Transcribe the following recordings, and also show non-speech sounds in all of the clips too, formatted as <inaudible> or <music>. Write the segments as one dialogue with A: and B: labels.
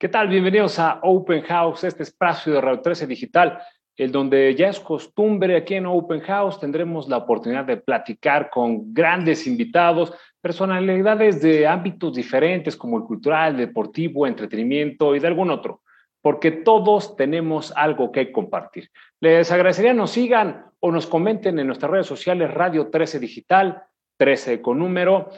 A: ¿Qué tal? Bienvenidos a Open House, este espacio de Radio 13 Digital, el donde ya es costumbre aquí en Open House tendremos la oportunidad de platicar con grandes invitados, personalidades de ámbitos diferentes como el cultural, deportivo, entretenimiento y de algún otro, porque todos tenemos algo que compartir. Les agradecería nos sigan o nos comenten en nuestras redes sociales Radio 13 Digital, 13 con número,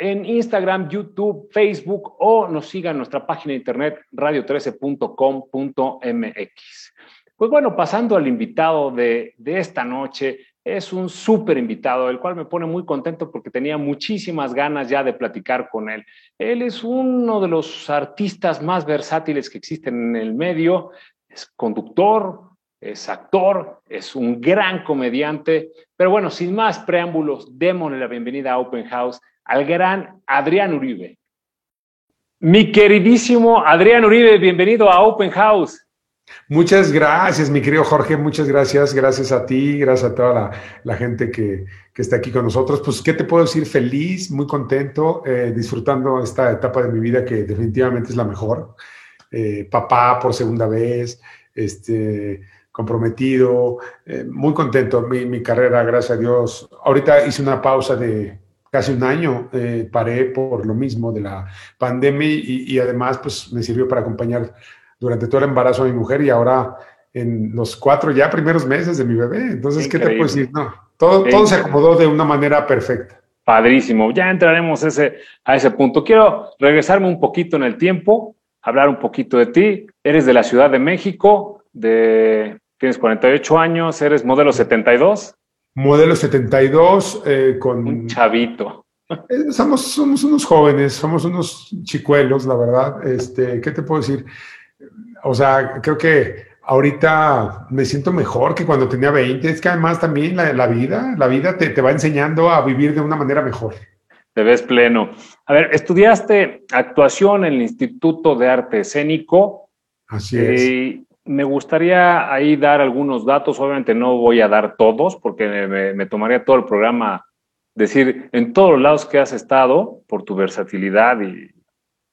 A: en Instagram, YouTube, Facebook o nos sigan en nuestra página de internet radio13.com.mx. Pues bueno, pasando al invitado de, de esta noche, es un súper invitado, el cual me pone muy contento porque tenía muchísimas ganas ya de platicar con él. Él es uno de los artistas más versátiles que existen en el medio, es conductor, es actor, es un gran comediante, pero bueno, sin más preámbulos, démosle la bienvenida a Open House al gran Adrián Uribe. Mi queridísimo Adrián Uribe, bienvenido a Open House.
B: Muchas gracias, mi querido Jorge, muchas gracias, gracias a ti, gracias a toda la, gente que, está aquí con nosotros. Pues, ¿qué te puedo decir? Feliz, muy contento, eh, disfrutando esta etapa de mi vida que definitivamente es la mejor. Eh, papá por segunda vez, este, comprometido, eh, muy contento. Mi, mi, carrera, gracias a Dios. Ahorita hice una pausa de casi un año eh, paré por lo mismo de la pandemia y, además pues me sirvió para acompañar durante todo el embarazo a mi mujer y ahora en los cuatro ya primeros meses de mi bebé. Entonces, ¿qué te puedo decir? No, todo, todo se acomodó de una manera perfecta.
A: Padrísimo, ya entraremos ese, a ese punto. Quiero regresarme un poquito en el tiempo, hablar un poquito de ti. Eres de la Ciudad de México, de, tienes 48 años, eres modelo 72.
B: Modelo 72 eh, con...
A: Un chavito.
B: Eh, somos, somos unos jóvenes, somos unos chicuelos, la verdad. Este, ¿Qué te puedo decir? O sea, creo que ahorita me siento mejor que cuando tenía 20. Es que además también la, vida, la vida te, te, va enseñando a vivir de una manera mejor.
A: Te ves pleno. A ver, estudiaste actuación en el Instituto de Arte Escénico.
B: Así es.
A: Eh, me gustaría ahí dar algunos datos, obviamente no voy a dar todos porque me, tomaría todo el programa decir en todos los lados que has estado por tu versatilidad y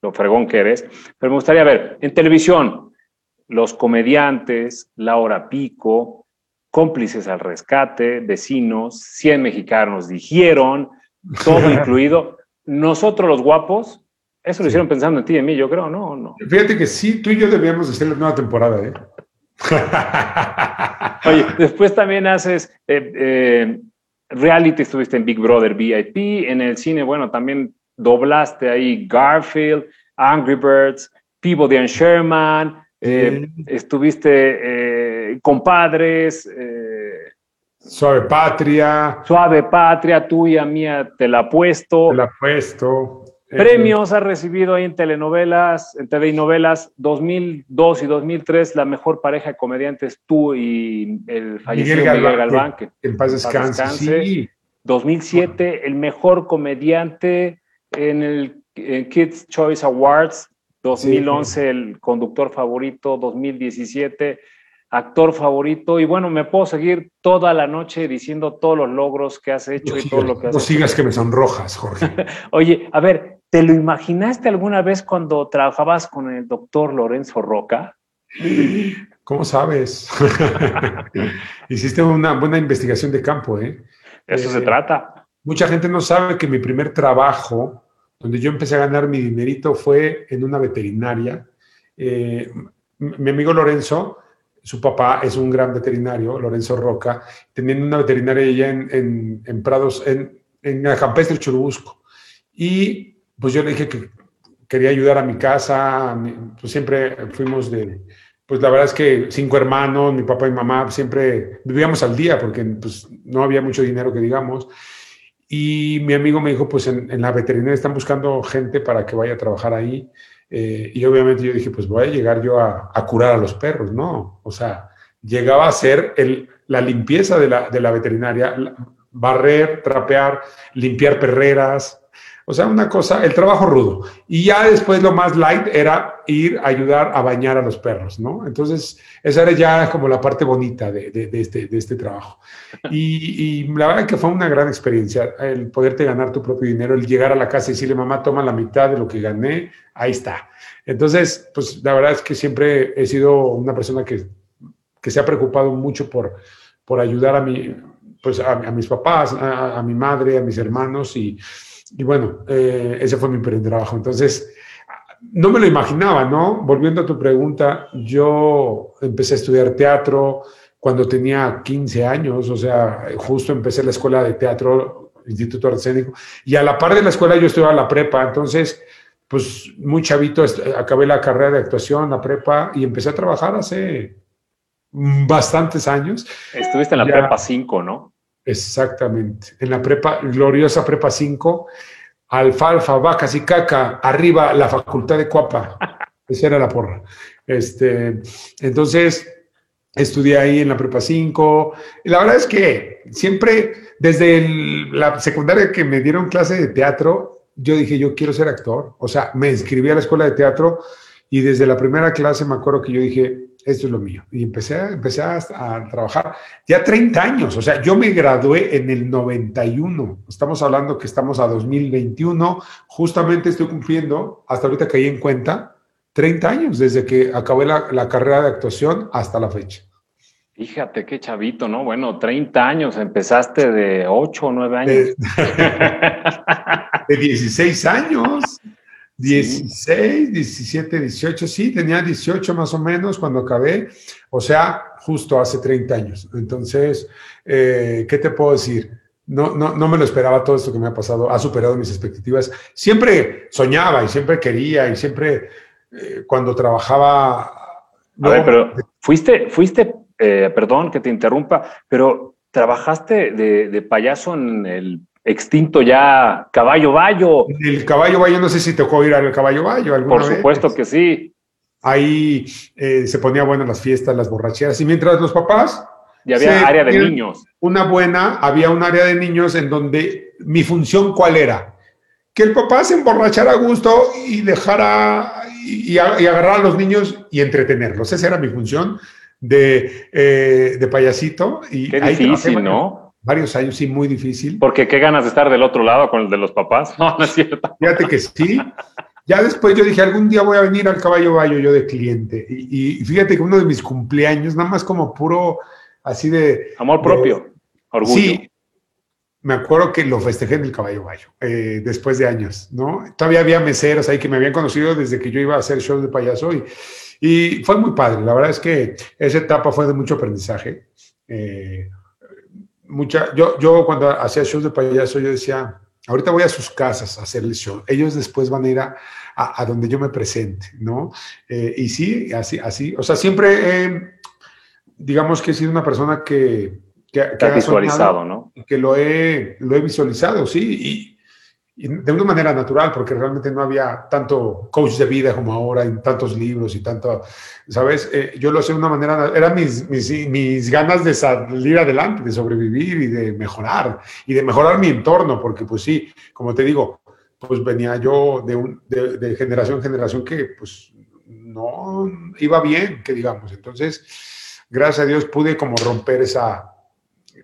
A: lo fregón que eres, pero me gustaría ver en televisión los comediantes, La Hora Pico, cómplices al rescate, vecinos, 100 mexicanos dijeron, todo <laughs> incluido. Nosotros los guapos, eso lo hicieron pensando en ti y en mí, yo creo, ¿no? no?
B: Fíjate que sí, tú y yo debíamos hacer la nueva temporada, ¿eh? <laughs>
A: Oye, después también haces eh, eh, reality, estuviste en Big Brother VIP, en el cine, bueno, también doblaste ahí Garfield, Angry Birds, Peabody and Sherman, eh, estuviste Compadres.
B: Suave Patria.
A: Suave Patria, tuya, mía, te la puesto.
B: Te la puesto.
A: Premios ha recibido ahí en telenovelas, en TV y novelas, 2002 y 2003, la mejor pareja de comediantes, tú y el fallecido Miguel Galván, que
B: en paz descanse.
A: 2007, el mejor comediante en el Kids Choice Awards, 2011, el conductor favorito, 2017 actor favorito. Y bueno, me puedo seguir toda la noche diciendo todos los logros que has hecho y todo lo que has
B: no sigas que me sonrojas, Jorge. <laughs>
A: Oye, a ver, ¿Te lo imaginaste alguna vez cuando trabajabas con el doctor Lorenzo Roca?
B: ¿Cómo sabes? <laughs> Hiciste una buena investigación de campo, ¿eh?
A: Eso se eh, trata.
B: Mucha gente no sabe que mi primer trabajo, donde yo empecé a ganar mi dinerito, fue en una veterinaria. Eh, mi amigo Lorenzo, su papá es un gran veterinario, Lorenzo Roca, teniendo una veterinaria allá en, en, Prados, en, en del Churubusco. Y pues yo le dije que quería ayudar a mi casa, pues siempre fuimos de, pues la verdad es que cinco hermanos, mi papá y mamá, siempre vivíamos al día porque pues no había mucho dinero que digamos. Y mi amigo me dijo, pues en, la veterinaria están buscando gente para que vaya a trabajar ahí. Eh, y obviamente yo dije, pues voy a llegar yo a, curar a los perros, ¿no? O sea, llegaba a ser el, la limpieza de la, de la veterinaria, barrer, trapear, limpiar perreras, O sea, una cosa, el trabajo rudo. Y ya después lo más light era ir a ayudar a bañar a los perros, ¿no? Entonces, esa era ya como la parte bonita de, este, de este, trabajo. Y, y, la verdad que fue una gran experiencia, el poderte ganar tu propio dinero, el llegar a la casa y decirle, mamá, toma la mitad de lo que gané, ahí está. Entonces, pues la verdad es que siempre he sido una persona que, que se ha preocupado mucho por, por ayudar a, mi, pues a, mis papás, a, a mi madre, a mis hermanos y y bueno, eh, ese fue mi primer trabajo. Entonces, no me lo imaginaba, ¿no? Volviendo a tu pregunta, yo empecé a estudiar teatro cuando tenía 15 años, o sea, justo empecé la escuela de teatro, Instituto Arcénico, y a la par de la escuela yo estudiaba la prepa, entonces, pues muy chavito, acabé la carrera de actuación, la prepa, y empecé a trabajar hace bastantes años.
A: Estuviste en la prepa 5, ¿no?
B: Exactamente. En la prepa, gloriosa prepa 5, alfalfa, vacas y caca, arriba la facultad de Cuapa. <laughs> Esa era la porra. Este, entonces, estudié ahí en la prepa 5. La verdad es que siempre, desde la secundaria que me dieron clase de teatro, yo dije, yo quiero ser actor. O sea, me inscribí a la escuela de teatro y desde la primera clase me acuerdo que yo dije, esto es lo mío. Y empecé, empecé a, trabajar ya 30 años, o sea, yo me gradué en el 91, estamos hablando que estamos a 2021, justamente estoy cumpliendo, hasta ahorita caí en cuenta, 30 años desde que acabé la, carrera de actuación hasta la fecha.
A: Fíjate qué chavito, ¿no? Bueno, 30 años, empezaste de 8 o 9 años. De, <laughs>
B: de 16 años. 16, 17, 18, sí, tenía 18 más o menos cuando acabé, o sea, justo hace 30 años. Entonces, eh, ¿qué te puedo decir? No, no, no me lo esperaba todo esto que me ha pasado, ha superado mis expectativas. Siempre soñaba y siempre quería y siempre eh, cuando trabajaba...
A: A ver, pero fuiste, fuiste, eh, perdón que te interrumpa, pero trabajaste de, de payaso en el extinto ya Caballo Bayo.
B: El Caballo Bayo, no sé si tocó ir al Caballo Bayo
A: alguna Por supuesto que sí.
B: Ahí eh, se ponía bueno las fiestas, las borracheras, y mientras los papás...
A: Y había área de niños.
B: Una buena, había un área de niños en donde mi función cuál era? Que el papá se emborrachara a gusto y dejara y, agarrar a los niños y entretenerlos. Esa era mi función de, eh, de payasito. Y
A: Qué difícil, ¿no?
B: Varios años, sí, muy difícil.
A: Porque qué ganas de estar del otro lado con el de los papás. <laughs> No, no es cierto.
B: Fíjate que sí. Ya después yo dije, algún día voy a venir al caballo bayo yo de cliente. Y, fíjate que uno de mis cumpleaños, nada más como puro, así de...
A: Amor propio, orgullo. Sí,
B: me acuerdo que lo festejé en el caballo bayo, eh, después de años, ¿no? Todavía había meseros ahí que me habían conocido desde que yo iba a hacer shows de payaso y, y fue muy padre. La verdad es que esa etapa fue de mucho aprendizaje. Eh, mucha, yo, yo cuando hacía shows de payaso, yo decía, ahorita voy a sus casas a hacerles show. Ellos después van a ir a, a, donde yo me presente, ¿no? Eh, y sí, así, así. O sea, siempre, digamos que he sido una persona que...
A: Que, que ha visualizado, ¿no?
B: Que lo he, lo he visualizado, sí. Y, de una manera natural, porque realmente no había tanto coach de vida como ahora, en tantos libros y tanto, ¿sabes? Eh, yo lo hacía de una manera, eran mis, mis, mis, ganas de salir adelante, de sobrevivir y de mejorar, y de mejorar mi entorno, porque pues sí, como te digo, pues venía yo de, un, de, generación en generación que pues no iba bien, que digamos. Entonces, gracias a Dios pude como romper esa,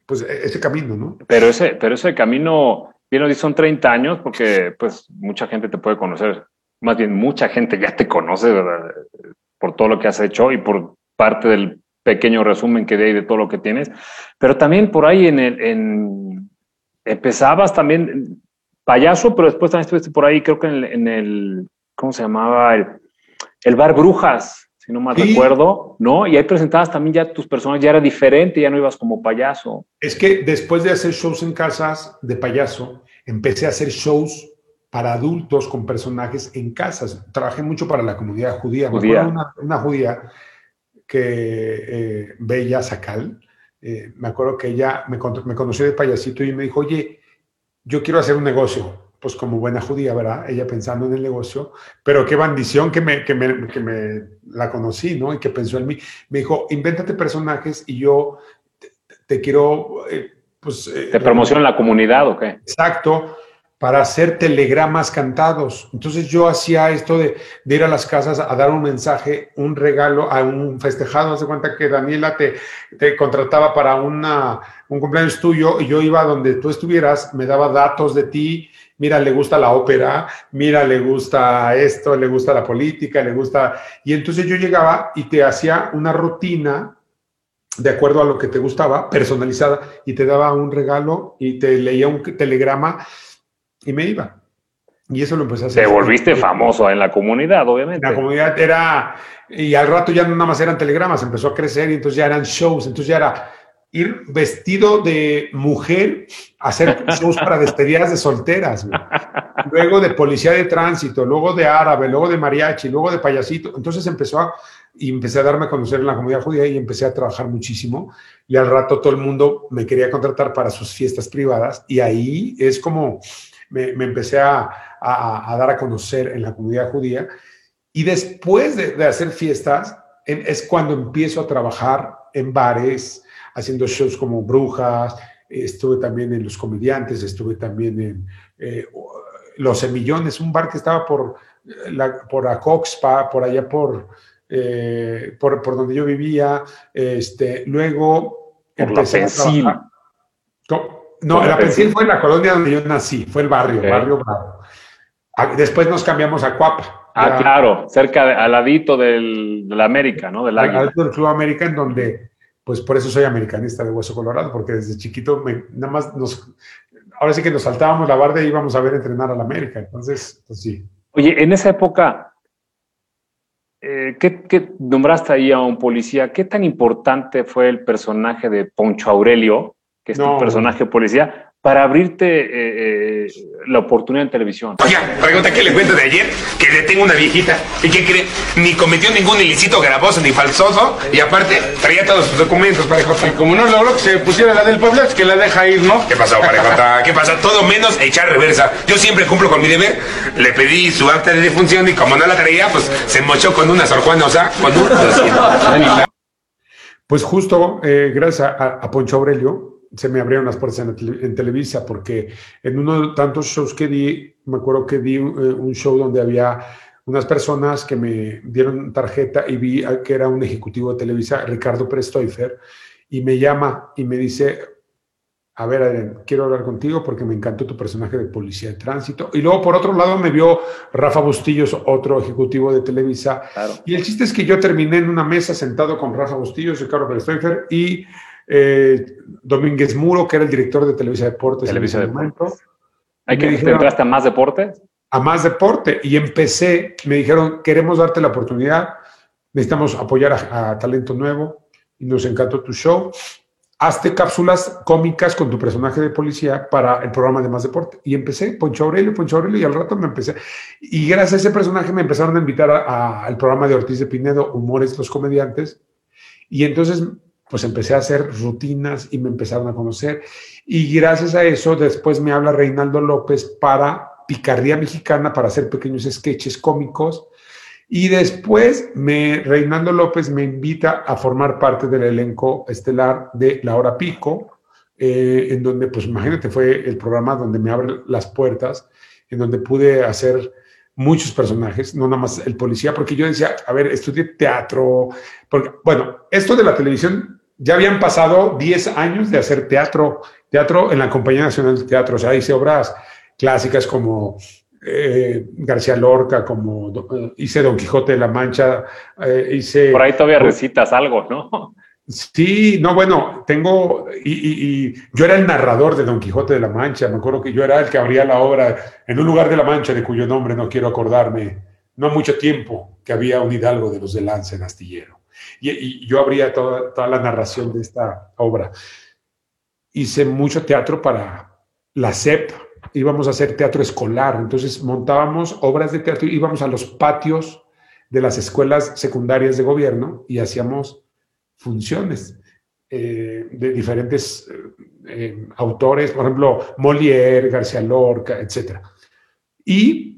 B: pues ese camino, ¿no?
A: Pero ese, pero ese camino bien son 30 años, porque pues mucha gente te puede conocer, más bien mucha gente ya te conoce por todo lo que has hecho y por parte del pequeño resumen que de de todo lo que tienes, pero también por ahí en el, en, empezabas también payaso, pero después también estuviste por ahí, creo que en el, ¿cómo se llamaba? El, bar Brujas, si no mal recuerdo, ¿no? Y ahí presentabas también ya tus personas, ya era diferente, ya no ibas como payaso.
B: Es que después de hacer shows en casas de payaso, empecé a hacer shows para adultos con personajes en casas. Trabajé mucho para la comunidad judía. judía. una, judía que, eh, Bella Sacal, eh, me acuerdo que ella me, me conoció de payasito y me dijo, oye, yo quiero hacer un negocio pues como buena judía, ¿verdad? Ella pensando en el negocio, pero qué bendición que me, que me, que me la conocí, ¿no? Y que pensó en mí. Me dijo, invéntate personajes y yo te, quiero, eh, pues...
A: Eh, ¿Te promociona la comunidad o qué?
B: Exacto, para hacer telegramas cantados. Entonces yo hacía esto de, ir a las casas a dar un mensaje, un regalo, a un festejado. Haz cuenta que Daniela te, te contrataba para una, un cumpleaños tuyo y yo iba donde tú estuvieras, me daba datos de ti. Mira, le gusta la ópera, mira, le gusta esto, le gusta la política, le gusta... Y entonces yo llegaba y te hacía una rutina de acuerdo a lo que te gustaba, personalizada, y te daba un regalo y te leía un telegrama y me iba. Y eso lo empecé a hacer.
A: Te volviste famoso en la comunidad, obviamente.
B: la comunidad era, y al rato ya no nada más eran telegramas, empezó a crecer y entonces ya eran shows, entonces ya era ir vestido de mujer a hacer shows para despedidas de solteras, luego de policía de tránsito, luego de árabe, luego de mariachi, luego de payasito. Entonces empezó a, y empecé a darme a conocer en la comunidad judía y empecé a trabajar muchísimo. Y al rato todo el mundo me quería contratar para sus fiestas privadas y ahí es como me, empecé a, dar a conocer en la comunidad judía. Y después de, hacer fiestas, es cuando empiezo a trabajar en bares, haciendo shows como Brujas, estuve también en Los Comediantes, estuve también en eh, Los Semillones, un bar que estaba por, la, por Acoxpa, por allá por, eh, por, por, donde yo vivía. Este, luego
A: empecé a
B: no, la pensión fue en la colonia donde yo nací, fue el barrio, barrio Bravo. Ah, después nos cambiamos a Cuapa.
A: Ah, claro, cerca, al ladito del, de la América, ¿no? Del
B: al ladito del Club América, en donde, pues por eso soy americanista de Hueso Colorado, porque desde chiquito me, nada más nos, ahora sí que nos saltábamos la barda y íbamos a ver entrenar a la América, entonces, pues sí.
A: Oye, en esa época, eh, ¿qué, ¿qué, nombraste ahí a un policía? ¿Qué tan importante fue el personaje de Poncho Aurelio que es tu personaje policía, para abrirte eh, eh, la oportunidad en televisión.
C: Oiga, pregunta que le cuento de ayer, que le tengo una viejita. ¿Y qué cree? Ni cometió ningún ilícito gravoso ni falsoso, y aparte traía todos sus documentos, parejota.
D: Y como no logró que se pusiera la del pueblo, es que la deja ir, ¿no?
C: ¿Qué pasó, parejota? <laughs> ¿Qué pasa? Todo menos echar reversa. Yo siempre cumplo con mi deber. Le pedí su acta de defunción y como no la traía, pues se mochó con una Sor Juana, o sea, con un...
B: Pues justo, eh, gracias a Poncho Aurelio, se me abrieron las puertas en, Televisa, porque en uno de tantos shows que di, me acuerdo que di un, eh, un show donde había unas personas que me dieron tarjeta y vi que era un ejecutivo de Televisa, Ricardo Prestoifer, y me llama y me dice, a ver, Adrián, quiero hablar contigo porque me encantó tu personaje de policía de tránsito. Y luego, por otro lado, me vio Rafa Bustillos, otro ejecutivo de Televisa. Y el chiste es que yo terminé en una mesa sentado con Rafa Bustillos, Ricardo Prestoifer y eh, Domínguez Muro, que era el director de Televisa Deportes.
A: Televisa Deportes. ¿Hay que entraste a más deporte?
B: A más deporte. Y empecé, me dijeron, queremos darte la oportunidad, necesitamos apoyar a, talento nuevo y nos encantó tu show. Hazte cápsulas cómicas con tu personaje de policía para el programa de Más Deporte. Y empecé, Poncho Aurelio, Poncho Aurelio, y al rato me empecé. Y gracias a ese personaje me empezaron a invitar al programa de Ortiz de Pinedo, Humores los Comediantes. Y entonces pues empecé a hacer rutinas y me empezaron a conocer. Y gracias a eso, después me habla Reinaldo López para Picardía Mexicana, para hacer pequeños sketches cómicos. Y después me, Reinaldo López me invita a formar parte del elenco estelar de La Hora Pico, eh, en donde, pues imagínate, fue el programa donde me abre las puertas, en donde pude hacer muchos personajes, no nada más el policía, porque yo decía, a ver, estudié teatro, porque, bueno, esto de la televisión ya habían pasado 10 años de hacer teatro, teatro en la Compañía Nacional de Teatro, o sea, hice obras clásicas como eh, García Lorca, como eh, hice Don Quijote de la Mancha, eh, hice...
A: Por ahí todavía recitas algo, ¿no?
B: Sí, no, bueno, tengo, y, yo era el narrador de Don Quijote de la Mancha, me acuerdo que yo era el que abría la obra en un lugar de la Mancha de cuyo nombre no quiero acordarme, no mucho tiempo, que había un hidalgo de los de Lance en Astillero y, yo abría toda, toda, la narración de esta obra. Hice mucho teatro para la SEP, íbamos a hacer teatro escolar, entonces montábamos obras de teatro, íbamos a los patios de las escuelas secundarias de gobierno y hacíamos funciones eh, de diferentes eh, autores, por ejemplo, Molière, García Lorca, etc. Y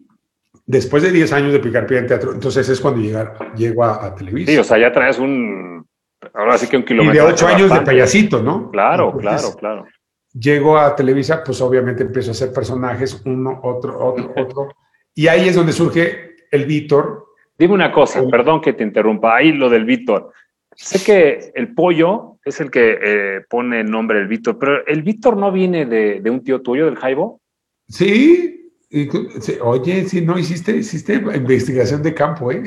B: después de 10 años de picar pie en teatro, entonces es cuando llegar, llego a, a Televisa.
A: Sí, o sea, ya traes un, ahora sí que un kilómetro.
B: Y de 8 años de payasito, ¿no?
A: Claro, claro, claro.
B: llego a Televisa, pues obviamente empiezo a hacer personajes, uno, otro, otro, <laughs> otro. Y ahí es donde surge el Víctor.
A: Dime una cosa, perdón que te interrumpa, ahí lo del Víctor. Sé que el pollo es el que eh, pone el nombre del Víctor, pero ¿el Víctor no viene de, de un tío tuyo, del Jaibo?
B: Sí, oye, si no hiciste, hiciste investigación de campo, ¿eh?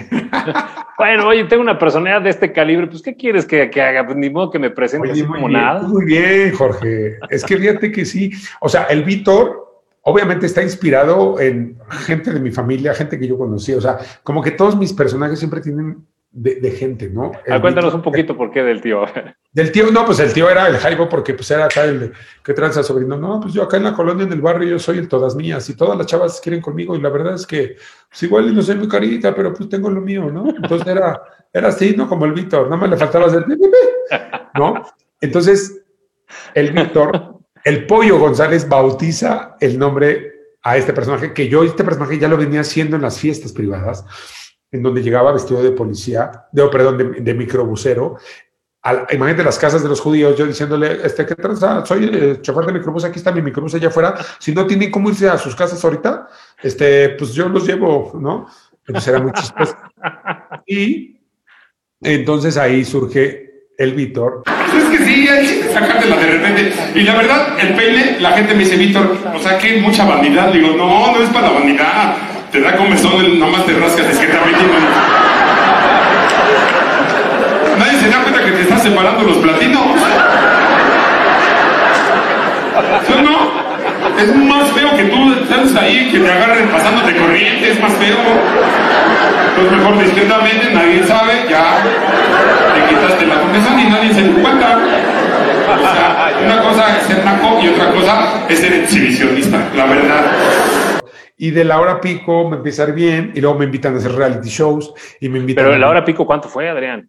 B: <laughs>
A: bueno, oye, tengo una personalidad de este calibre, pues ¿qué quieres que, que haga? Pues ni modo que me presente así como nada.
B: Muy bien, Jorge. Es que fíjate que sí. O sea, el Víctor obviamente está inspirado en gente de mi familia, gente que yo conocí. O sea, como que todos mis personajes siempre tienen de, gente, ¿no?
A: Ah, cuéntanos un poquito por qué del tío. <laughs>
B: Del tío, no, pues el tío era el Jaibo porque pues era acá el que tranza sobrino. No, pues yo acá en la colonia, en el barrio, yo soy el todas mías y todas las chavas quieren conmigo y la verdad es que pues igual no soy muy carita, pero pues tengo lo mío, ¿no? Entonces era, era así, ¿no? Como el Víctor, nada más le faltaba hacer, ¿no? Entonces, el Víctor, el Pollo González bautiza el nombre a este personaje, que yo este personaje ya lo venía haciendo en las fiestas privadas en donde llegaba vestido de policía, de, perdón, de, de microbusero. imagínate las casas de los judíos, yo diciéndole, este, ¿qué tranza? Soy el chofer de microbús, aquí está mi microbús allá afuera. Si no tienen cómo irse a sus casas ahorita, este, pues yo los llevo, ¿no? Entonces era muy chistoso. <laughs> Y entonces ahí surge el Víctor.
C: Pues es que sí, hay sacártela de repente. Y la verdad, el peine, la gente me dice, Víctor, o sea, que mucha vanidad. Digo, no, no es para la vanidad te da comezón, nomás te rascas, también Nadie se da cuenta que te estás separando los platinos. ¿Sí o no? Es más feo que tú estás ahí, que te agarren pasándote corriente, es más feo. Entonces mejor discretamente, nadie sabe, ya te quitaste la comezón y nadie se dio cuenta. O sea, una cosa es ser naco y otra cosa es ser exhibicionista, la verdad.
B: Y de la hora pico me empieza a ir bien y luego me invitan a hacer reality shows y me invitan
A: Pero en la hora pico, ¿cuánto fue, Adrián?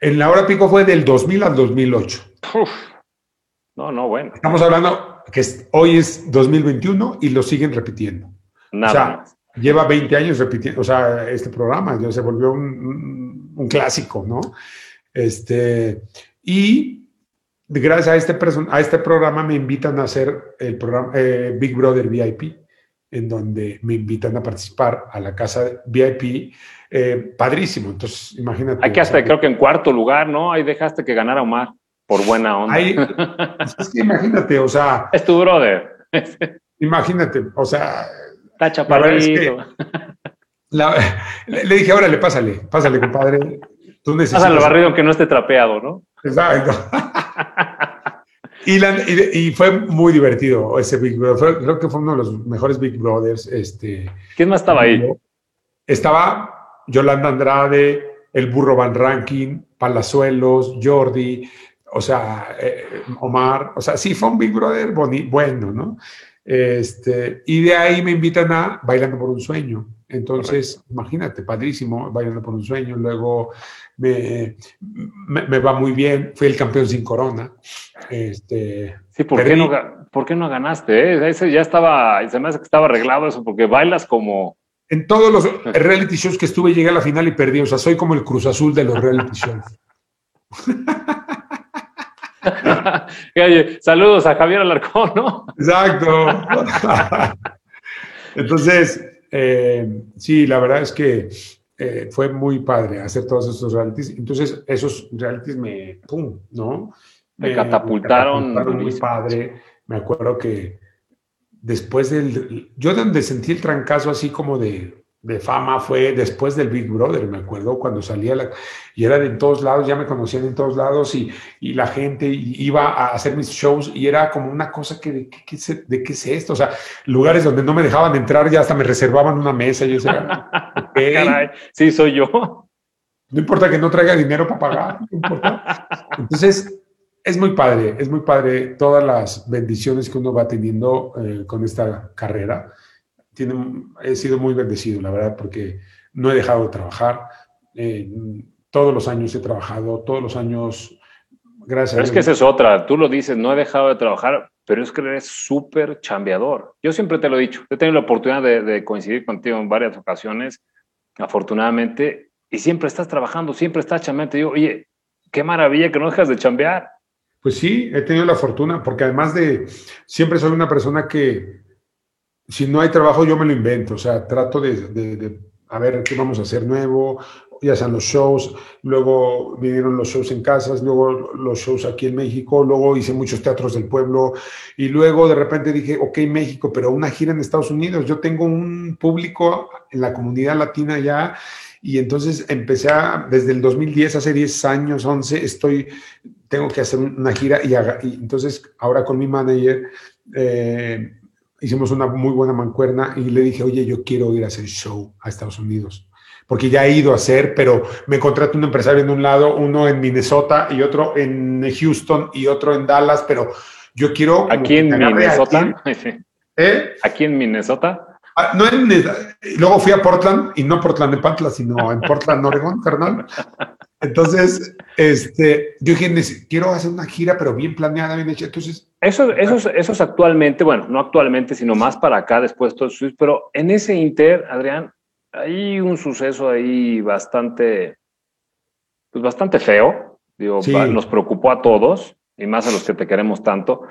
B: En la hora pico fue del 2000 al 2008.
A: No, no, bueno.
B: Estamos hablando que hoy es 2021 y lo siguen repitiendo.
A: Nada.
B: O sea, lleva 20 años repitiendo, o sea, este programa ya se volvió un, un, clásico, ¿no? Este, y gracias a este, a este programa me invitan a hacer el programa eh, Big Brother VIP en donde me invitan a participar a la casa VIP. Eh, padrísimo, entonces imagínate.
A: Hay que hasta creo que en cuarto lugar, ¿no? Ahí dejaste que ganara Omar por buena onda. <laughs>
B: es que imagínate, o sea.
A: Es tu brother.
B: imagínate, o sea.
A: Está chaparrito.
B: le dije, órale, pásale, pásale, compadre.
A: Tú necesitas. Pásale barrido que no esté trapeado, ¿no?
B: Exacto. <laughs> Y, fue muy divertido ese Big Brother. creo que fue uno de los mejores Big Brothers. Este,
A: ¿Quién más estaba ahí?
B: Estaba Yolanda Andrade, el Burro Van Ranking, Palazuelos, Jordi, o sea, eh, Omar. O sea, sí, fue un Big Brother bueno, ¿no? Este, y de ahí me invitan a Bailando por un Sueño. Entonces, imagínate, padrísimo, Bailando por un Sueño. Luego me, me, va muy bien, fui el campeón sin corona. Este,
A: sí, ¿por, qué no, ¿por qué no ganaste? Eh? Ese ya estaba, se me hace que estaba arreglado eso, porque bailas como...
B: En todos los <laughs> reality shows que estuve llegué a la final y perdí, o sea, soy como el Cruz Azul de los reality shows. <laughs>
A: saludos a Javier Alarcón, ¿no?
B: Exacto. <laughs> Entonces, eh, sí, la verdad es que eh, fue muy padre hacer todos estos realities. Entonces, esos realities me, ¡pum!, ¿no?
A: Me, catapultaron.
B: muy padre. Me acuerdo que después del... Yo donde sentí el trancazo así como de, de fama fue después del Big Brother, me acuerdo cuando salía la, y era de todos lados, ya me conocían en todos lados y, y la gente iba a hacer mis shows y era como una cosa que de qué, de qué es esto, o sea, lugares donde no me dejaban entrar ya hasta me reservaban una mesa y yo decía, <laughs>
A: Caray, sí, soy yo.
B: No importa que no traiga dinero para pagar, no importa. Entonces, es muy padre, es muy padre todas las bendiciones que uno va teniendo eh, con esta carrera he sido muy bendecido, la verdad, porque no he dejado de trabajar. Eh, todos los años he trabajado, todos los años, gracias
A: pero Es que esa es otra, tú lo dices, no he dejado de trabajar, pero es que eres súper chambeador. Yo siempre te lo he dicho, he tenido la oportunidad de, coincidir contigo en varias ocasiones, afortunadamente, y siempre estás trabajando, siempre estás chambeando. Te digo, oye, qué maravilla que no dejas de chambear.
B: Pues sí, he tenido la fortuna, porque además de, siempre soy una persona que, si no hay trabajo, yo me lo invento, o sea, trato de, de, a ver qué vamos a hacer nuevo, ya sean los shows, luego vinieron los shows en casas, luego los shows aquí en México, luego hice muchos teatros del pueblo y luego de repente dije, ok, México, pero una gira en Estados Unidos, yo tengo un público en la comunidad latina ya y entonces empecé desde el 2010, hace 10 años, 11, estoy, tengo que hacer una gira y, y entonces ahora con mi manager eh, hicimos una muy buena mancuerna y le dije, oye, yo quiero ir a hacer show a Estados Unidos porque ya he ido a hacer, pero me contrata un empresario en un lado, uno en Minnesota y otro en Houston y otro en Dallas, pero yo quiero...
A: Aquí en Minnesota. <laughs> ¿Eh? Aquí en Minnesota.
B: Ah, no en, luego fui a Portland, y no Portland de Pantla, sino en Portland, Oregon, <laughs> carnal. Entonces, este, yo dije, quiero hacer una gira, pero bien planeada, bien hecha. Entonces,
A: eso, eso, eso es actualmente, bueno, no actualmente, sino más para acá, después todo eso, pero en ese Inter, Adrián, hay un suceso ahí bastante, pues bastante feo. Digo, nos preocupó a todos y más a los que te queremos tanto.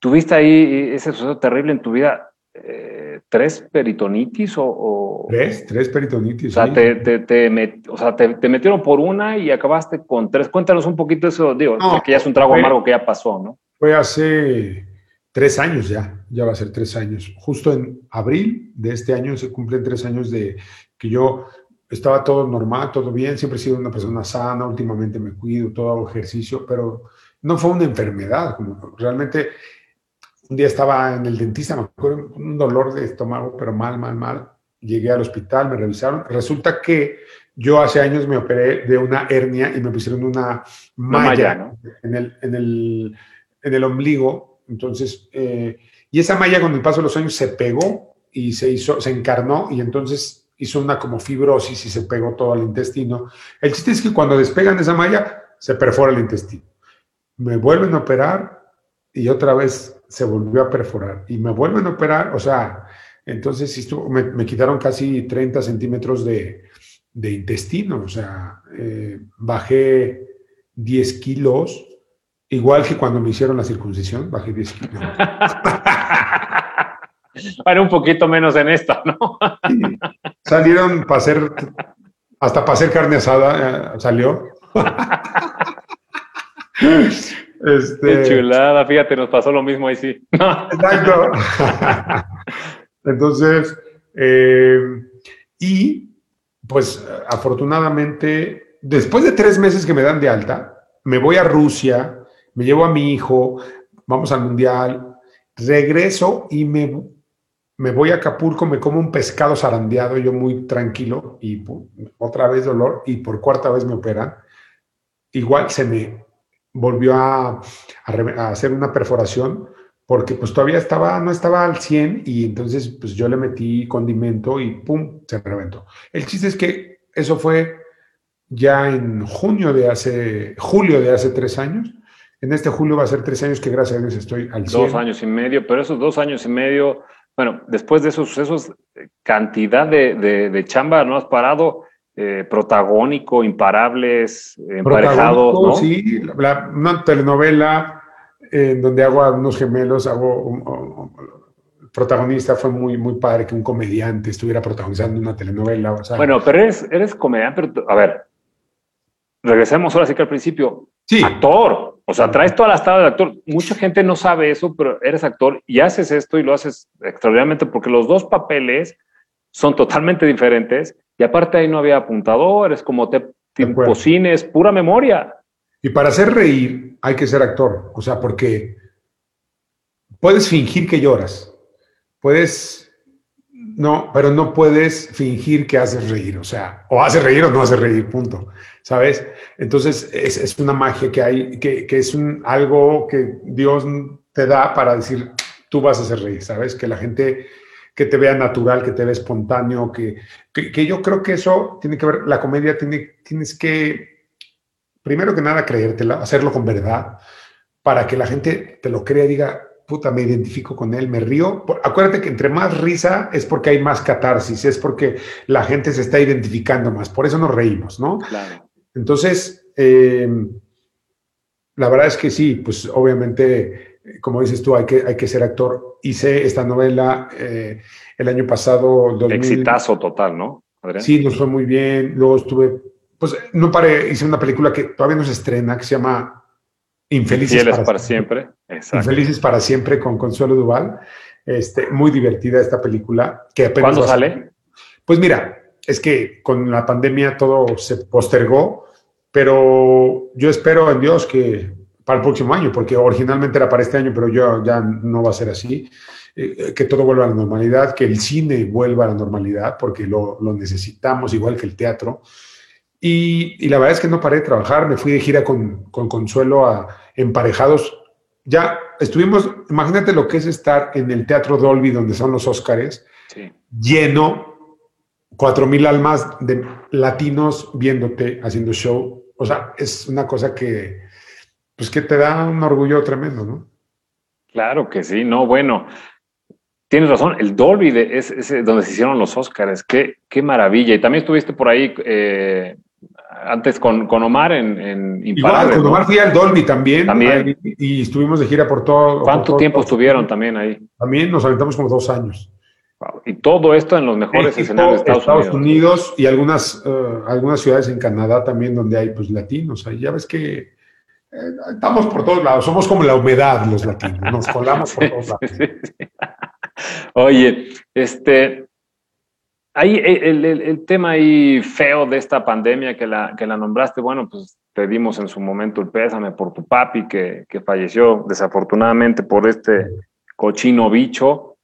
A: ¿Tuviste ahí ese suceso terrible en tu vida? Eh, ¿Tres peritonitis o,
B: Tres, tres peritonitis.
A: O sea, te, te, o sea te, metieron por una y acabaste con tres. Cuéntanos un poquito eso, digo, que ya es un trago amargo que ya pasó, ¿no?
B: Fue hace tres años ya, ya va a ser tres años. Justo en abril de este año se cumplen tres años de que yo estaba todo normal, todo bien, siempre he sido una persona sana, últimamente me cuido, todo hago ejercicio, pero no fue una enfermedad, como realmente un día estaba en el dentista, me acuerdo, un dolor de estómago, pero mal, mal, mal. Llegué al hospital, me revisaron. Resulta que yo hace años me operé de una hernia y me pusieron una malla, en, el, en, el, en el ombligo entonces, eh, y esa malla con el paso de los años se pegó y se hizo, se encarnó y entonces hizo una como fibrosis y se pegó todo al intestino. El chiste es que cuando despegan esa malla, se perfora el intestino. Me vuelven a operar y otra vez se volvió a perforar y me vuelven a operar, o sea, entonces me, quitaron casi 30 centímetros de, intestino, o sea, eh, bajé 10 kilos Igual que cuando me hicieron la circuncisión, bajé 10 kilos. <laughs>
A: Bueno, un poquito menos en esta, ¿no?
B: Salieron para hacer, hasta para hacer carne asada, eh, salió. <laughs>
A: Este, Qué chulada, fíjate, nos pasó lo mismo ahí sí. Exacto. <laughs>
B: Entonces, eh, y pues afortunadamente, después de tres meses que me dan de alta, me voy a Rusia me llevo a mi hijo, vamos al mundial, regreso y me, me voy a Acapulco, me como un pescado zarandeado, yo muy tranquilo, y otra vez dolor, y por cuarta vez me operan. Igual se me volvió a, hacer una perforación, porque pues todavía estaba, no estaba al 100, y entonces pues yo le metí condimento y pum, se reventó. El chiste es que eso fue ya en junio de hace, julio de hace tres años, en este julio va a ser tres años que gracias a Dios estoy al 100.
A: Dos años y medio, pero esos dos años y medio, bueno, después de esos sucesos, cantidad de, de, chamba, ¿no has parado? Eh, protagónico, imparables, emparejados, ¿no?
B: Sí, una telenovela en donde hago a unos gemelos, hago el protagonista fue muy, muy padre que un comediante estuviera protagonizando una telenovela.
A: bueno, pero eres, eres comediante, pero a ver, regresemos ahora sí que al principio. Sí. Actor. O sea, traes toda la estada de actor. Mucha gente no sabe eso, pero eres actor y haces esto y lo haces extraordinariamente porque los dos papeles son totalmente diferentes y aparte ahí no había apuntadores, como te, tipo cines, pura memoria.
B: Y para hacer reír hay que ser actor, o sea, porque puedes fingir que lloras, puedes no, pero no puedes fingir que haces reír, o sea, o haces reír o no haces reír, punto, ¿sabes? Entonces es, una magia que hay, que, es un, algo que Dios te da para decir, tú vas a hacer reír, ¿sabes? Que la gente que te vea natural, que te vea espontáneo, que, que, yo creo que eso tiene que ver, la comedia tiene, tienes que, primero que nada, creértela, hacerlo con verdad, para que la gente te lo crea y diga, puta, me identifico con él, me río. Acuérdate que entre más risa es porque hay más catarsis, es porque la gente se está identificando más, por eso nos reímos, ¿no? Claro. Entonces, eh, la verdad es que sí, pues obviamente, como dices tú, hay que, hay que ser actor. Hice esta novela eh, el año pasado.
A: 2000. Exitazo total, ¿no?
B: Sí, nos fue muy bien. Luego estuve, pues no paré, hice una película que todavía no se estrena, que se llama Infelices
A: para, siempre.
B: Infelices para siempre con Consuelo Duval. Este, muy divertida esta película. Que
A: ¿Cuándo sale?
B: Pues mira, es que con la pandemia todo se postergó, pero yo espero en Dios que para el próximo año, porque originalmente era para este año, pero yo, ya no va a ser así, eh, que todo vuelva a la normalidad, que el cine vuelva a la normalidad, porque lo, lo necesitamos igual que el teatro. Y, y, la verdad es que no paré de trabajar, me fui de gira con, con Consuelo a Emparejados. Ya estuvimos, imagínate lo que es estar en el Teatro Dolby, donde son los Óscares, sí. lleno, cuatro mil almas de latinos viéndote haciendo show. O sea, es una cosa que, pues que te da un orgullo tremendo, ¿no?
A: Claro que sí, no, bueno, tienes razón, el Dolby es, donde se hicieron los Oscars, qué, qué maravilla. Y también estuviste por ahí eh, antes con, con, Omar en, en
B: Igual, con Omar fui al Dolby también. También. y estuvimos de gira por todo.
A: ¿Cuánto tiempo estuvieron también ahí?
B: También nos aventamos como dos años.
A: Y todo esto en los mejores escenarios de
B: Estados, Unidos. y algunas, uh, algunas ciudades en Canadá también donde hay pues latinos. Ahí ya ves que eh, estamos por todos lados. Somos como la humedad los latinos. Nos colamos por <laughs> todos lados. <laughs>
A: Oye, este, ahí el, el, el, tema ahí feo de esta pandemia que la, que la nombraste, bueno, pues te dimos en su momento el pésame por tu papi que, que falleció desafortunadamente por este cochino bicho.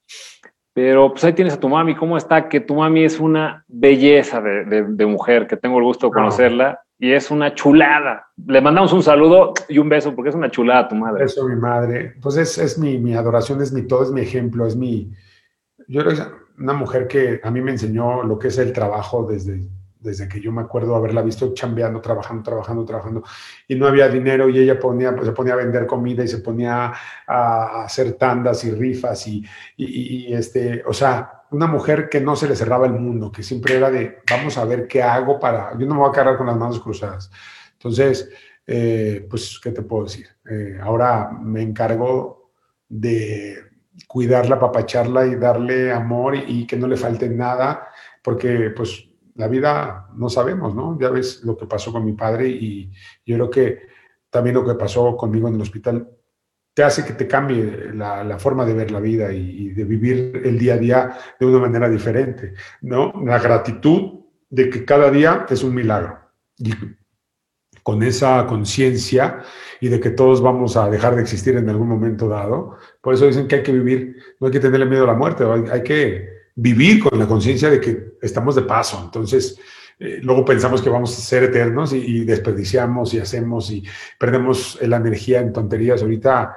A: Pero pues ahí tienes a tu mami, ¿cómo está? Que tu mami es una belleza de, de, mujer, que tengo el gusto de conocerla y es una chulada. Le mandamos un saludo y un beso porque es una chulada tu madre.
B: Eso, mi madre. Pues es, es mi, mi, adoración, es mi todo, es mi ejemplo, es mi... Yo creo que una mujer que a mí me enseñó lo que es el trabajo desde desde que yo me acuerdo haberla visto chambeando, trabajando, trabajando, trabajando, y no había dinero y ella ponía, pues, se ponía a vender comida y se ponía a, hacer tandas y rifas y, y, este, o sea, una mujer que no se le cerraba el mundo, que siempre era de, vamos a ver qué hago para, yo no me voy a cargar con las manos cruzadas. Entonces, eh, pues, ¿qué te puedo decir? Eh, ahora me encargo de cuidarla, papacharla y darle amor y, que no le falte nada, porque pues la vida no sabemos, ¿no? Ya ves lo que pasó con mi padre y yo creo que también lo que pasó conmigo en el hospital te hace que te cambie la, forma de ver la vida y, de vivir el día a día de una manera diferente, ¿no? La gratitud de que cada día es un milagro. Con esa conciencia y de que todos vamos a dejar de existir en algún momento dado, por eso dicen que hay que vivir, no hay que tenerle miedo a la muerte, hay que vivir con la conciencia de que estamos de paso. Entonces, eh, luego pensamos que vamos a ser eternos y, desperdiciamos y hacemos y perdemos la energía en tonterías. Ahorita,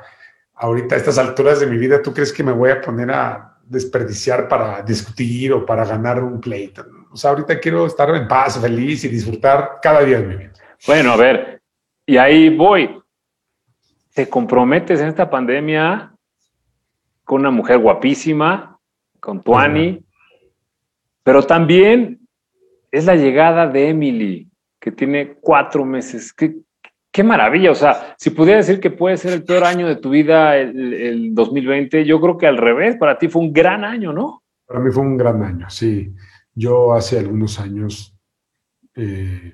B: ahorita a estas alturas de mi vida, ¿tú crees que me voy a poner a desperdiciar para discutir o para ganar un pleito? O sea, ahorita quiero estar en paz, feliz y disfrutar cada día de mi vida.
A: Bueno, a ver, y ahí voy. ¿Te comprometes en esta pandemia con una mujer guapísima, con Tuani, pero también es la llegada de Emily, que tiene cuatro meses. Qué, qué maravilla, o sea, si pudiera decir que puede ser el peor año de tu vida el, 2020, yo creo que al revés, para ti fue un gran año, ¿no?
B: Para mí fue un gran año, sí. Yo hace algunos años, eh,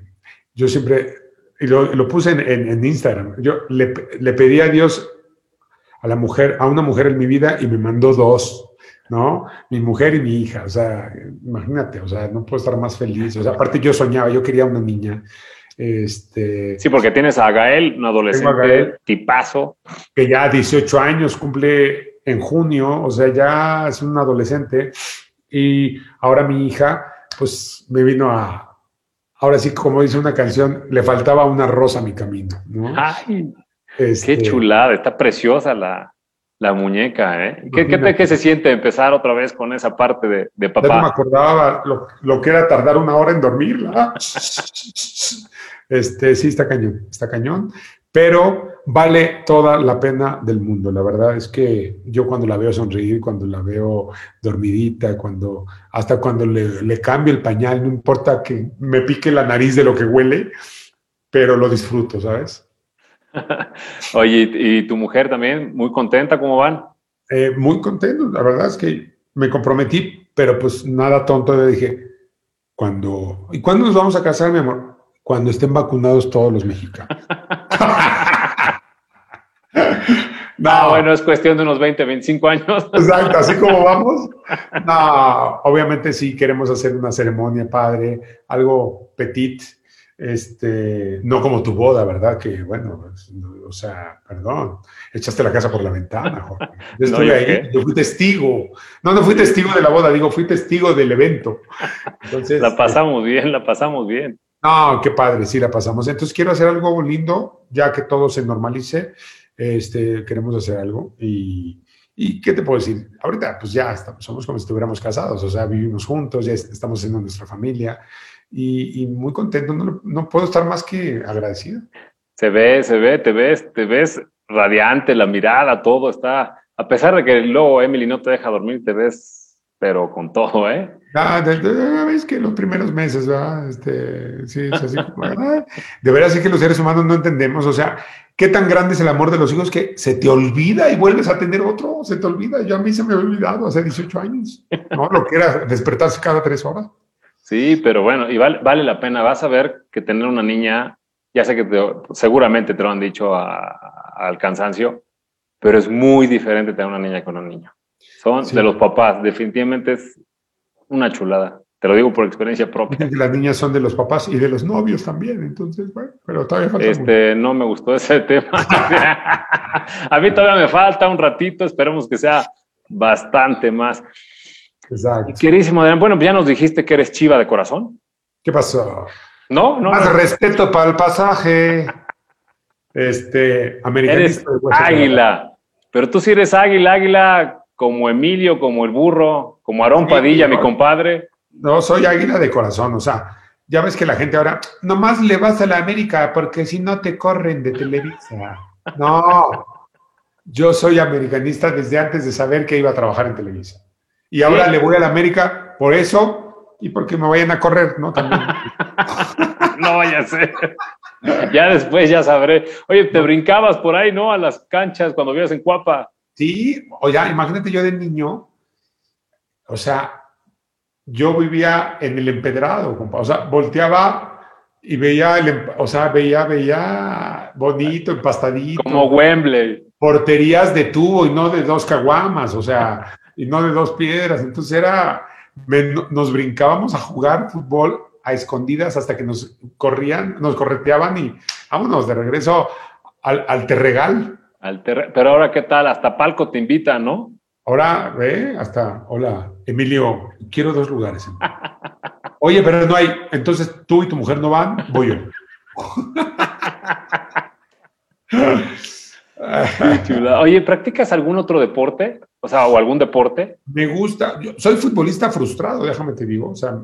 B: yo siempre, y lo, puse en, Instagram, yo le, le pedí a Dios, a la mujer, a una mujer en mi vida y me mandó dos. ¿no? Mi mujer y mi hija, o sea, imagínate, o sea, no puedo estar más feliz. O sea, aparte yo soñaba, yo quería una niña. Este,
A: sí, porque tienes a Gael, un adolescente tipazo.
B: Que ya 18 años cumple en junio, o sea, ya es un adolescente. Y ahora mi hija, pues me vino a, ahora sí, como dice una canción, le faltaba una rosa a mi camino, ¿no?
A: Ay, qué este, chulada, está preciosa la, la muñeca, ¿eh? ¿Qué, qué, se siente empezar otra vez con esa parte de, de papá?
B: no me acordaba lo, que era tardar una hora en dormirla. <laughs> Este, sí, está cañón, está cañón, pero vale toda la pena del mundo. La verdad es que yo cuando la veo sonreír, cuando la veo dormidita, cuando hasta cuando le, le cambio el pañal, no importa que me pique la nariz de lo que huele, pero lo disfruto, ¿sabes? <laughs>
A: Oye, ¿y tu mujer también? ¿Muy contenta? ¿Cómo van?
B: Eh, muy contento, la verdad es que me comprometí, pero pues nada tonto, le dije, cuando, ¿y cuándo nos vamos a casar, mi amor? Cuando estén vacunados todos los mexicanos. <laughs> <laughs>
A: no, ah, bueno, es cuestión de unos 20, 25 años. <laughs>
B: Exacto, así como vamos. No, obviamente sí queremos hacer una ceremonia padre, algo petit, este, no como tu boda, ¿verdad? Que bueno, pues, o sea, perdón, echaste la casa por la ventana, Jorge. Yo <laughs> estuve ahí, yo fui testigo. No, no fui testigo de la boda, digo, fui testigo del evento.
A: Entonces, la pasamos bien, la pasamos bien.
B: No, qué padre, sí la pasamos. Entonces quiero hacer algo lindo, ya que todo se normalice. Este, queremos hacer algo y, y ¿qué te puedo decir? Ahorita, pues ya estamos, somos como si estuviéramos casados, o sea, vivimos juntos, ya estamos haciendo nuestra familia y, muy contento. No, puedo estar más que agradecido.
A: Se ve, se ve, te ves, te ves radiante, la mirada, todo está. A pesar de que luego Emily no te deja dormir, te ves, pero con todo, ¿eh?
B: Ah, ves que los primeros meses, ¿verdad? Este, sí, es así como, de veras sí que los seres humanos no entendemos, o sea, qué tan grande es el amor de los hijos que se te olvida y vuelves a tener otro, se te olvida. Yo a mí se me ha olvidado hace 18 años, ¿no? Lo que era despertarse cada tres horas.
A: Sí, pero bueno, y vale, vale la pena. Vas a ver que tener una niña, ya sé que seguramente te lo han dicho al cansancio, pero es muy diferente tener una niña con un niño. Son de los papás, definitivamente es una chulada. Te lo digo por experiencia propia.
B: Las niñas son de los papás y de los novios también, entonces, bueno, pero todavía falta.
A: Este, no me gustó ese <laughs> tema. a mí todavía me falta un ratito, esperemos que sea bastante más. Exacto. Querísimo, bueno, pues ya nos dijiste que eres chiva de corazón.
B: ¿Qué pasó?
A: No, no.
B: Más respeto para el pasaje. Este,
A: americanista. águila. Pero tú sí eres águila, águila como Emilio, como el burro, como Aarón Padilla, mi compadre.
B: No, soy águila de corazón. O sea, ya ves que la gente ahora, nomás le vas a la América porque si no te corren de Televisa. No, yo soy americanista desde antes de saber que iba a trabajar en Televisa. Y ahora le voy a la América por eso y porque me vayan a correr, ¿no? También. <laughs>
A: no vaya a ser. Ya después ya sabré. Oye, te brincabas por ahí, ¿no? A las canchas cuando vivías en Cuapa.
B: Sí, o ya, imagínate yo de niño, o sea, yo vivía en el empedrado, compa. O sea, volteaba y veía, el, o sea, veía, veía bonito, empastadito.
A: Como Wembley.
B: Porterías de tubo y no de dos caguamas, o sea, y no de dos piedras. Entonces era, nos brincábamos a jugar fútbol a escondidas hasta que nos corrían, nos correteaban y vámonos de regreso al, al Terregal.
A: Al Pero ahora, ¿qué tal? Hasta Palco te invita, ¿no?
B: Ahora, ve, hasta, hola, Emilio, quiero dos lugares. <laughs> Oye, pero no hay, entonces tú y tu mujer no van, voy yo.
A: Oye, ¿practicas algún otro deporte? O sea, o algún deporte.
B: Me gusta, yo soy futbolista frustrado, déjame te digo. O sea,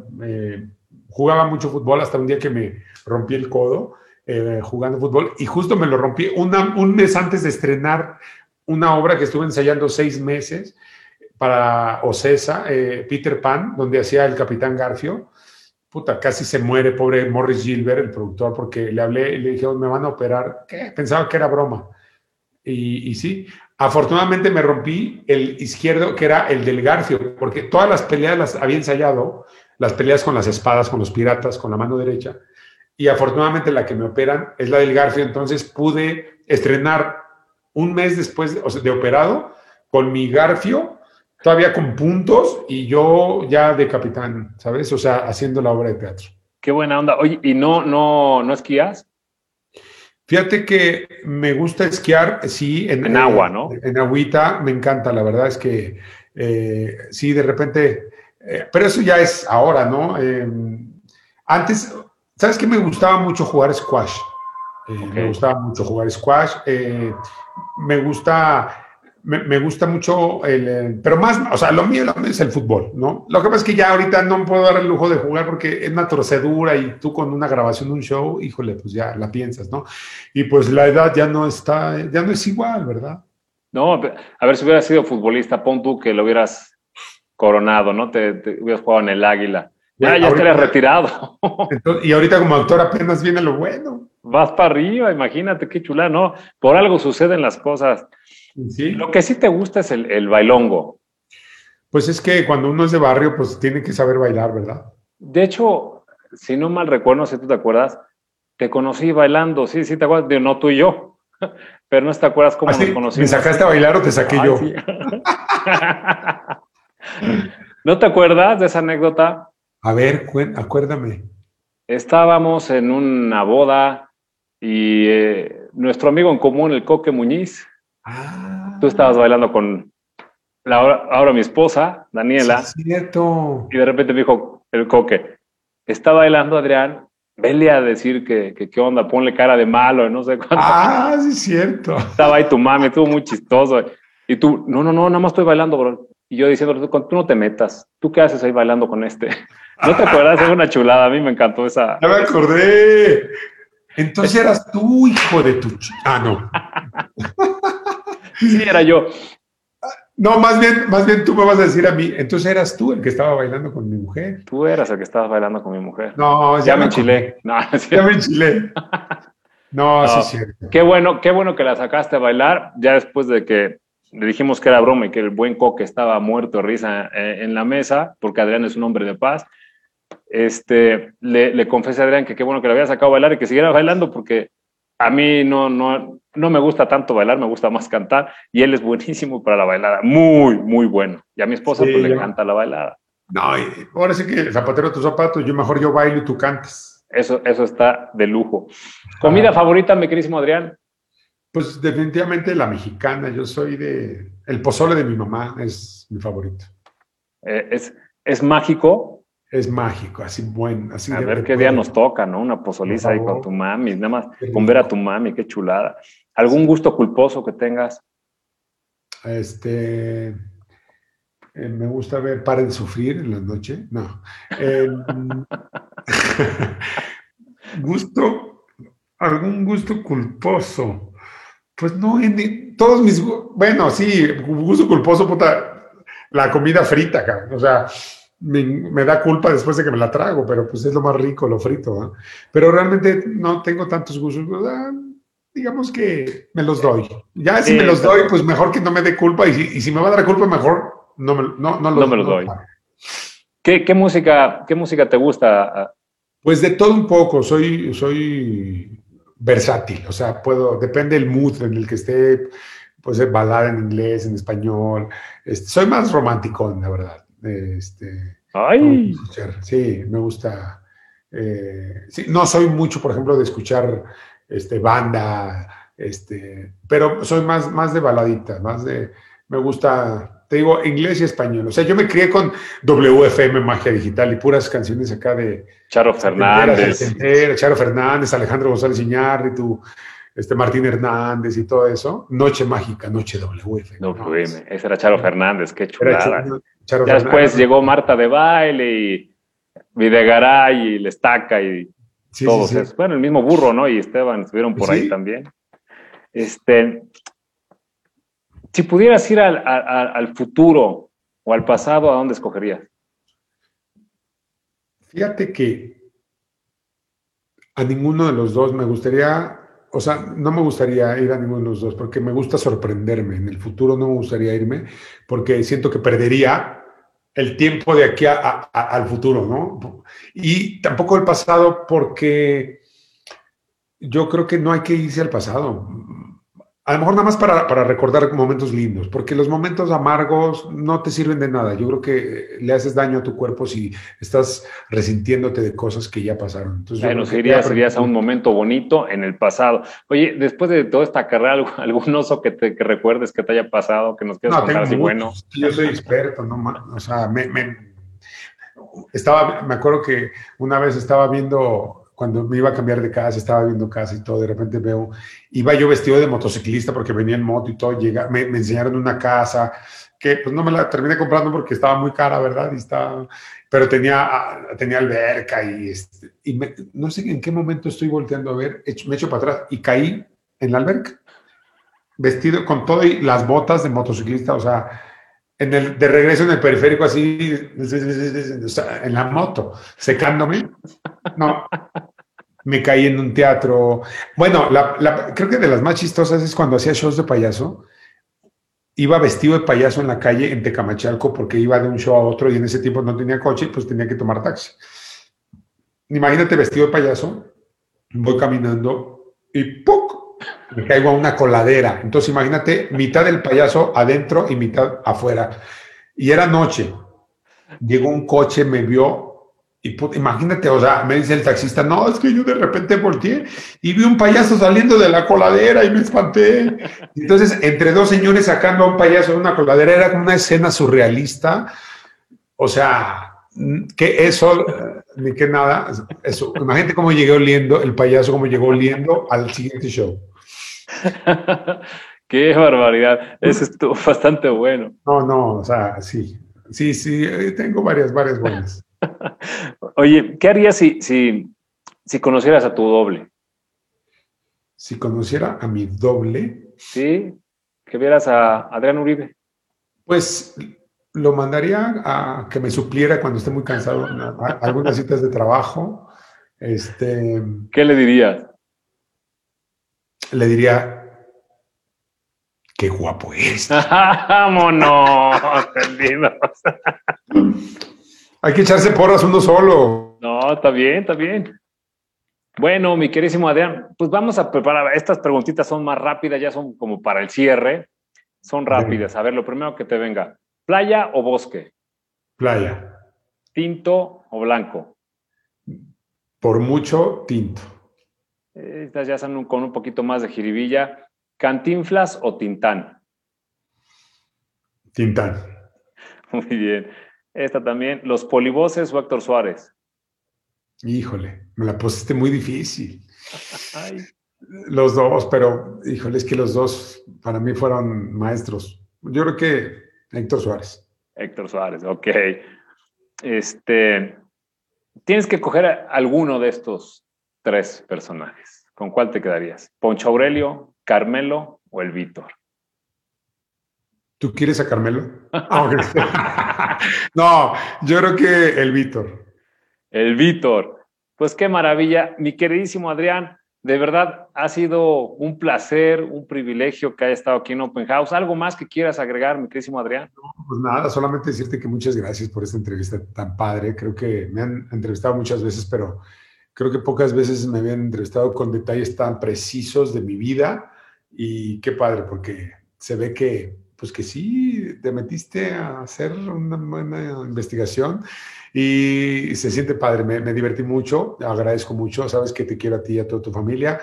B: jugaba mucho fútbol hasta un día que me rompí el codo eh, jugando fútbol y justo me lo rompí un mes antes de estrenar una obra que estuve ensayando seis meses para Ocesa, eh, Peter Pan, donde hacía el Capitán Garfio. Puta, casi se muere, pobre Morris Gilbert, el productor, porque le hablé y le dije, me van a operar. ¿Qué? Pensaba que era broma. Y, sí, afortunadamente me rompí el izquierdo, que era el del Garfio, porque todas las peleas las había ensayado, las peleas con las espadas, con los piratas, con la mano derecha. Y afortunadamente la que me operan es la del Garfio, entonces pude estrenar un mes después de, operado con mi Garfio, todavía con puntos y yo ya de capitán, ¿sabes? O sea, haciendo la obra de teatro.
A: Qué buena onda. Oye, ¿y no, no, no esquías?
B: Fíjate que me gusta esquiar, sí.
A: En, agua, ¿no?
B: En agüita, me encanta, la verdad es que eh, sí, de repente, eh, pero eso ya es ahora, ¿no? Em, antes, ¿sabes qué? Me gustaba mucho jugar squash. Eh, me gustaba mucho jugar squash. me gusta me, gusta mucho el, pero más, o sea, lo mío, es el fútbol, ¿no? Lo que pasa es que ya ahorita no puedo dar el lujo de jugar porque es una torcedura y tú con una grabación de un show, híjole, pues ya la piensas, ¿no? Y pues la edad ya no está, ya no es igual, ¿verdad?
A: No, a ver si hubieras sido futbolista, pon tú que lo hubieras coronado, ¿no? Te, hubieras jugado en el Águila. Ya, ya estarías retirado. <laughs>
B: y ahorita como actor apenas viene lo bueno.
A: vas para arriba, imagínate qué chula, ¿no? Por algo suceden las cosas.
B: Sí.
A: Lo que sí te gusta es el, el bailongo.
B: Pues es que cuando uno es de barrio, pues tiene que saber bailar, ¿verdad?
A: De hecho, si no mal recuerdo, si tú te acuerdas, te conocí bailando, sí, sí te acuerdas, de no tú y yo, <laughs> pero no te acuerdas cómo
B: ¿Ah, sí?
A: nos conocimos.
B: ¿Me sacaste a bailar o te saqué
A: Ay,
B: yo?
A: sí. <laughs> ¿No te acuerdas de esa anécdota?
B: A ver, acuérdame.
A: Estábamos en una boda y eh, nuestro amigo en común, el Coque Muñiz,
B: Ah,
A: tú estabas bailando con la, ahora, ahora mi esposa, Daniela,
B: sí, es cierto.
A: y de repente me dijo el Coque, está bailando Adrián, vele a decir que, que qué onda, ponle cara de malo, no sé cuánto.
B: Ah, sí, es cierto.
A: Estaba ahí tu mami, estuvo muy chistoso. Y tú, no, no, no, nada más estoy bailando, bro. Y yo diciendo, tú, no te metas. ¿Tú qué haces ahí bailando con este? <laughs> ¿No te acuerdas? Es una chulada. A mí me encantó esa.
B: Ya me acordé. Entonces eras tú, hijo de tu... Ah, no.
A: Sí, era yo.
B: No, más bien, más bien tú me vas a decir a mí, entonces eras tú el que estaba bailando con mi mujer.
A: Tú eras el que estabas bailando con mi mujer.
B: No,
A: ya me
B: acordé.
A: enchilé. No,
B: Ya me enchilé. No, <laughs>
A: No.
B: sí es cierto.
A: Qué bueno, qué bueno que la sacaste a bailar. Ya después de que le dijimos que era broma y que el buen coque estaba muerto risa eh, en la mesa, porque Adrián es un hombre de paz. Este, le, le confesé a Adrián que qué bueno que le había sacado a bailar y que siguiera bailando, porque a mí no, no, no me gusta tanto bailar, me gusta más cantar. Y él es buenísimo para la bailada, muy, muy bueno. Y a mi esposa
B: Sí,
A: pues, le encanta la bailada.
B: No, ahora sí que zapatero tus zapatos, yo mejor yo bailo y tú cantas.
A: Eso, eso está de lujo. Comida
B: Ah.
A: favorita, mi querísimo Adrián.
B: Pues definitivamente la mexicana, yo soy de... El pozole de mi mamá es mi favorito.
A: Eh, es, es mágico.
B: Es mágico, así buen, así
A: A ver qué día nos toca, ¿no? Una pozoliza ahí con tu mami, nada más con ver a tu mami, qué chulada. ¿Algún gusto culposo que tengas?
B: Este, eh, me gusta ver Paren de Sufrir en la noche. No. Eh, <laughs> gusto, algún gusto culposo. Pues no, en todos mis, bueno, sí, gusto culposo, puta, la comida frita, cabrón. O sea, me, me da culpa después de que me la trago, pero pues es lo más rico, lo frito. ¿no? Pero realmente no tengo tantos gustos. digamos que me los doy. Ya si
A: Sí,
B: me los doy, pues mejor que no me dé culpa. Y si, y si me va a dar culpa, mejor no me, no, no los,
A: No me los doy. ¿Qué, qué música, ¿Qué música te gusta?
B: Pues de todo un poco, soy, soy versátil, o sea, puedo, depende del mood en el que esté, puede ser balada en inglés, en español, este, soy más romántico, la verdad. Este,
A: Ay,
B: sí, me gusta. eh, sí, no soy mucho, por ejemplo, de escuchar este, banda, este, pero soy más, más de baladita, más de, me gusta, te digo, inglés y español. O sea, yo me crié con WFM Magia Digital y puras canciones acá de
A: Charo Fernández.
B: Charo Fernández, Alejandro González Iñárritu, este Martín Hernández y todo eso. Noche mágica, noche WFM.
A: WM, ese era Charo Fernández, qué chulada.
B: Charo- Charo
A: Ya después llegó Marta de baile y Videgaray y La Estaca y
B: Sí,
A: todos
B: sí.
A: Bueno, el mismo burro, ¿no? Y Esteban estuvieron por ahí también. Este, si pudieras ir al, futuro o al pasado, ¿a dónde escogerías?
B: Fíjate que a ninguno de los dos me gustaría, o sea, no me gustaría ir a ninguno de los dos porque me gusta sorprenderme. En el futuro no me gustaría irme porque siento que perdería el tiempo de aquí al futuro, ¿no? Y tampoco el pasado porque yo creo que no hay que irse al pasado. A lo mejor nada más para, para recordar momentos lindos, porque los momentos amargos no te sirven de nada. Yo creo que le haces daño a tu cuerpo si estás resintiéndote de cosas que ya pasaron. Entonces, yo
A: Bueno,
B: ya
A: irías a un momento bonito en el pasado. Oye, después de toda esta carrera, ¿algún- ¿algún oso que, te, que recuerdes que te haya pasado, que nos quieras
B: No,
A: contar así bueno?
B: Yo soy experto, no O sea, me, me- estaba, me acuerdo que una vez estaba viendo, cuando me iba a cambiar de casa, estaba viendo casa y todo, de repente veo, iba yo vestido de motociclista porque venía en moto y todo, llega, me, me enseñaron una casa que pues no me la terminé comprando porque estaba muy cara, ¿verdad? Y estaba, pero tenía, ah, tenía alberca y, este, y me- no sé en qué momento estoy volteando a ver, me echo para atrás y caí en la alberca vestido con todo y las botas de motociclista, o sea, en el, de regreso en el periférico así, en la moto, secándome. No, me caí en un teatro. Bueno, creo que de las más chistosas es cuando hacía shows de payaso. Iba vestido de payaso en la calle en Tecamachalco porque iba de un show a otro y en ese tiempo no tenía coche, pues tenía que tomar taxi. Imagínate vestido de payaso, voy caminando y ¡puc! Me caigo a una coladera. Entonces imagínate mitad del payaso adentro y mitad afuera. Y era noche. Llegó un coche, me vio y imagínate, o sea, me dice el taxista, no, es que yo de repente volteé y vi un payaso saliendo de la coladera y me espanté. Entonces, entre dos señores sacando a un payaso de una coladera, era como una escena surrealista. O sea, que eso, ni que nada, eso. Imagínate cómo llegué oliendo, el payaso cómo llegó oliendo al siguiente show. <laughs>
A: Qué barbaridad, eso estuvo bastante bueno.
B: No, no, o sea, sí, sí, sí, eh, tengo varias, varias buenas. <laughs>
A: Oye, ¿qué harías si, si, conocieras a tu doble?
B: Si conociera a mi doble.
A: Sí, que vieras a Adrián Uribe.
B: Pues lo mandaría a que me supliera cuando esté muy cansado algunas citas de trabajo. Este,
A: ¿Qué le dirías?
B: Le diría, qué guapo es. <laughs>
A: Vámonos.
B: Hay que echarse porras uno solo.
A: No, está bien, está bien. Bueno, mi querísimo Adrián, pues vamos a preparar. Estas preguntitas son más rápidas, ya son como para el cierre. Son rápidas. A ver, lo primero que te venga. ¿Playa o bosque?
B: Playa.
A: ¿Tinto o blanco?
B: Por mucho, tinto.
A: Estas ya son con un poquito más de jiribilla. ¿Cantinflas o tintán?
B: Tintán.
A: Muy bien. Esta también, ¿los polivoces o Héctor Suárez?
B: Híjole, me la pusiste muy difícil. Los dos, pero híjole, es que los dos para mí fueron maestros. Yo creo que Héctor Suárez.
A: Héctor Suárez, ok. Este, tienes que coger alguno de estos tres personajes. ¿Con cuál te quedarías? ¿Poncho Aurelio, Carmelo o el Víctor?
B: ¿Tú quieres a Carmelo? Ah, <laughs> no, yo creo que el Víctor.
A: El Víctor. Pues qué maravilla. Mi queridísimo Adrián, de verdad ha sido un placer, un privilegio que haya estado aquí en Open House. ¿Algo más que quieras agregar, mi queridísimo Adrián?
B: pues nada, solamente decirte que muchas gracias por esta entrevista tan padre. Creo que me han entrevistado muchas veces, pero creo que pocas veces me habían entrevistado con detalles tan precisos de mi vida. Y qué padre, porque se ve que pues que sí, te metiste a hacer una buena investigación y se siente padre, me, divertí mucho, agradezco mucho, sabes que te quiero a ti y a toda tu familia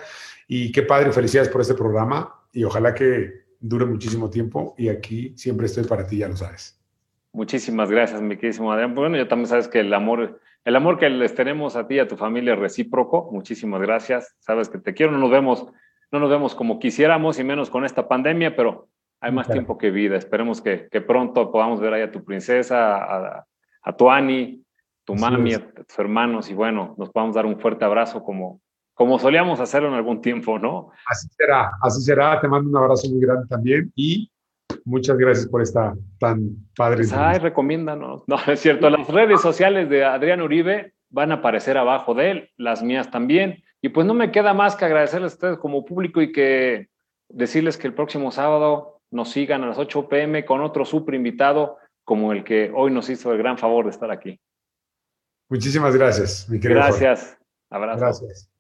B: y qué padre, felicidades por este programa y ojalá que dure muchísimo tiempo y aquí siempre estoy para ti, ya lo sabes.
A: Muchísimas gracias, mi queridísimo Adrián. Bueno, ya también sabes que el amor, el amor que les tenemos a ti y a tu familia es recíproco. Muchísimas gracias. Sabes que te quiero, no nos vemos, no nos vemos como quisiéramos y menos con esta pandemia, pero hay más tiempo que vida. Esperemos que, pronto podamos ver ahí a tu princesa, a, a tu Ani, tu mami, a tus hermanos y bueno, nos podamos dar un fuerte abrazo como, como solíamos hacerlo en algún tiempo, ¿no?
B: Así será, así será. Te mando un abrazo muy grande también y muchas gracias por esta tan padre.
A: Pues, ay, recomiéndanos. No, es cierto. Las redes sociales de Adrián Uribe van a aparecer abajo de él, las mías también. Y pues no me queda más que agradecerles a ustedes como público y que decirles que el próximo sábado nos sigan a las 8 pm con otro super invitado como el que hoy nos hizo el gran favor de estar aquí.
B: Muchísimas gracias, mi
A: querido. Gracias. Abrazo.
B: Gracias.